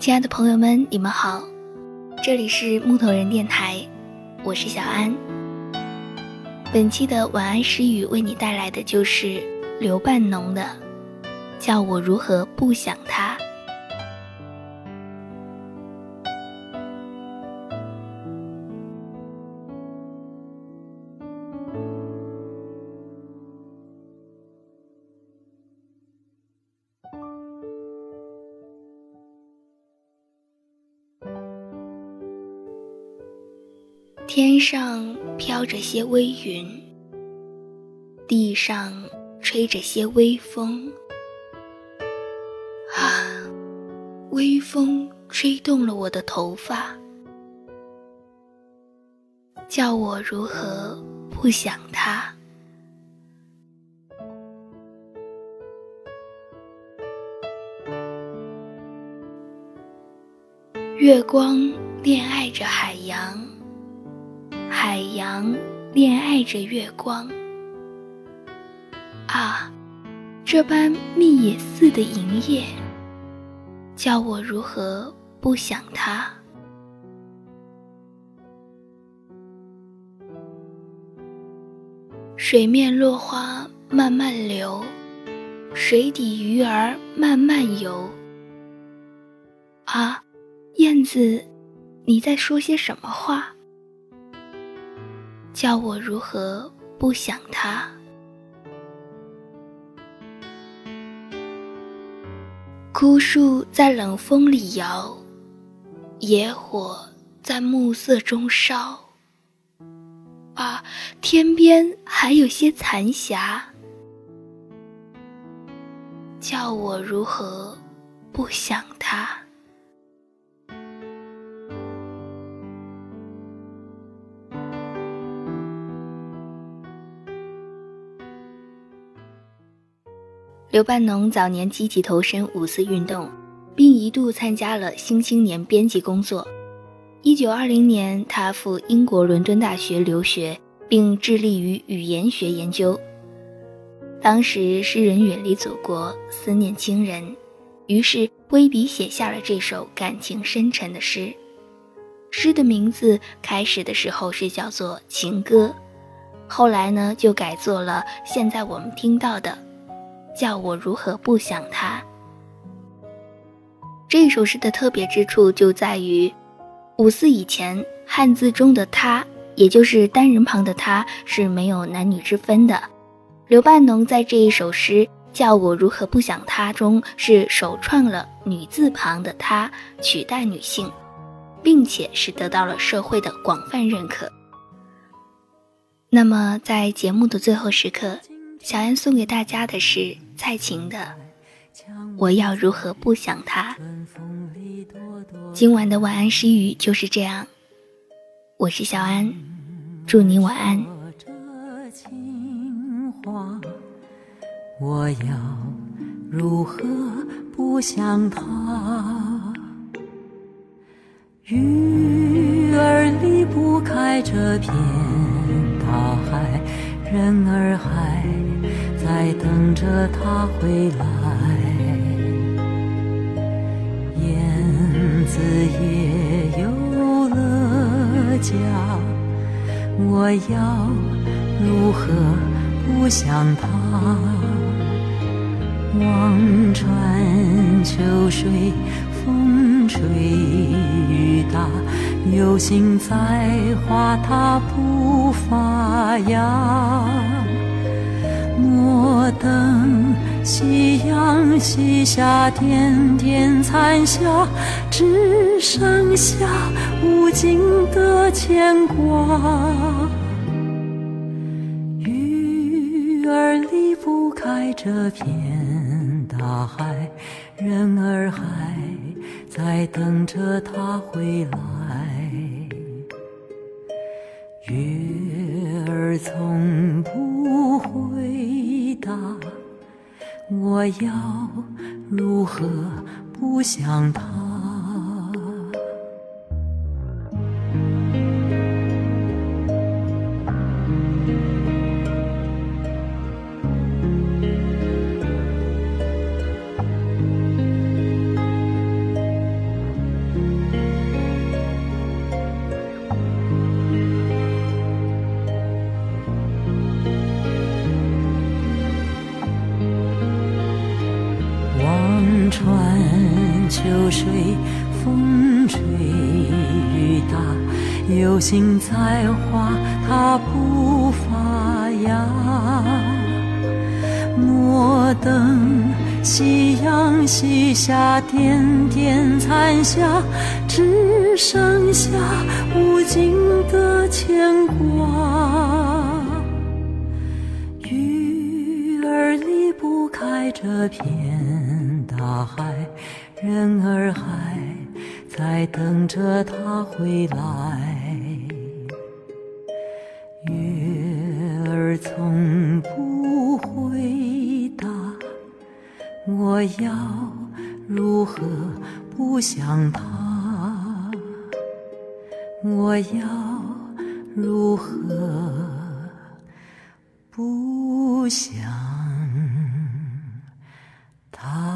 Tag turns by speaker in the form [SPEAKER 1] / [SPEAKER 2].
[SPEAKER 1] 亲爱的朋友们，你们好，这里是木头人电台，我是小安。本期的晚安诗语为你带来的就是刘半农的《叫我如何不想他》。天上飘着些微云，地上吹着些微风。啊，微风吹动了我的头发，叫我如何不想他？月光恋爱着海洋。海洋恋爱着月光，啊，这般密也似的银叶，叫我如何不想它？水面落花慢慢流，水底鱼儿慢慢游。啊，燕子，你在说些什么话？叫我如何不想他？枯树在冷风里摇，野火在暮色中烧。啊，天边还有些残霞，叫我如何不想他？刘半农早年积极投身五四运动，并一度参加了《新青年》编辑工作。一九二零年，他赴英国伦敦大学留学，并致力于语言学研究。当时诗人远离祖国，思念亲人，于是挥笔写下了这首感情深沉的诗。诗的名字开始的时候是叫做《情歌》，后来呢就改做了现在我们听到的。叫我如何不想他？这首诗的特别之处就在于，五四以前汉字中的“他”，也就是单人旁的“他”，是没有男女之分的。刘半农在这一首诗《叫我如何不想他》中，是首创了女字旁的“他”取代女性，并且是得到了社会的广泛认可。那么，在节目的最后时刻。小安送给大家的是蔡琴的《我要如何不想他》。今晚的晚安诗语就是这样，我是小安，祝你晚安。
[SPEAKER 2] 我要如何不想他？鱼儿离不开这片大海，人儿还。在等着他回来，燕子也有了家，我要如何不想他？望穿秋水，风吹雨打，有心栽花它不发芽。等夕阳西下，点点残霞，只剩下无尽的牵挂。鱼儿离不开这片大海，人儿还在等着他回来。月儿从不，我要如何不想他？川秋水，风吹雨打，有心栽花它不发芽。莫等夕阳西下，点点残霞，只剩下无尽的牵挂。鱼儿离不开这片大海，人儿还在等着他回来。月儿从不回答，我要如何不想他？我要如何不想他？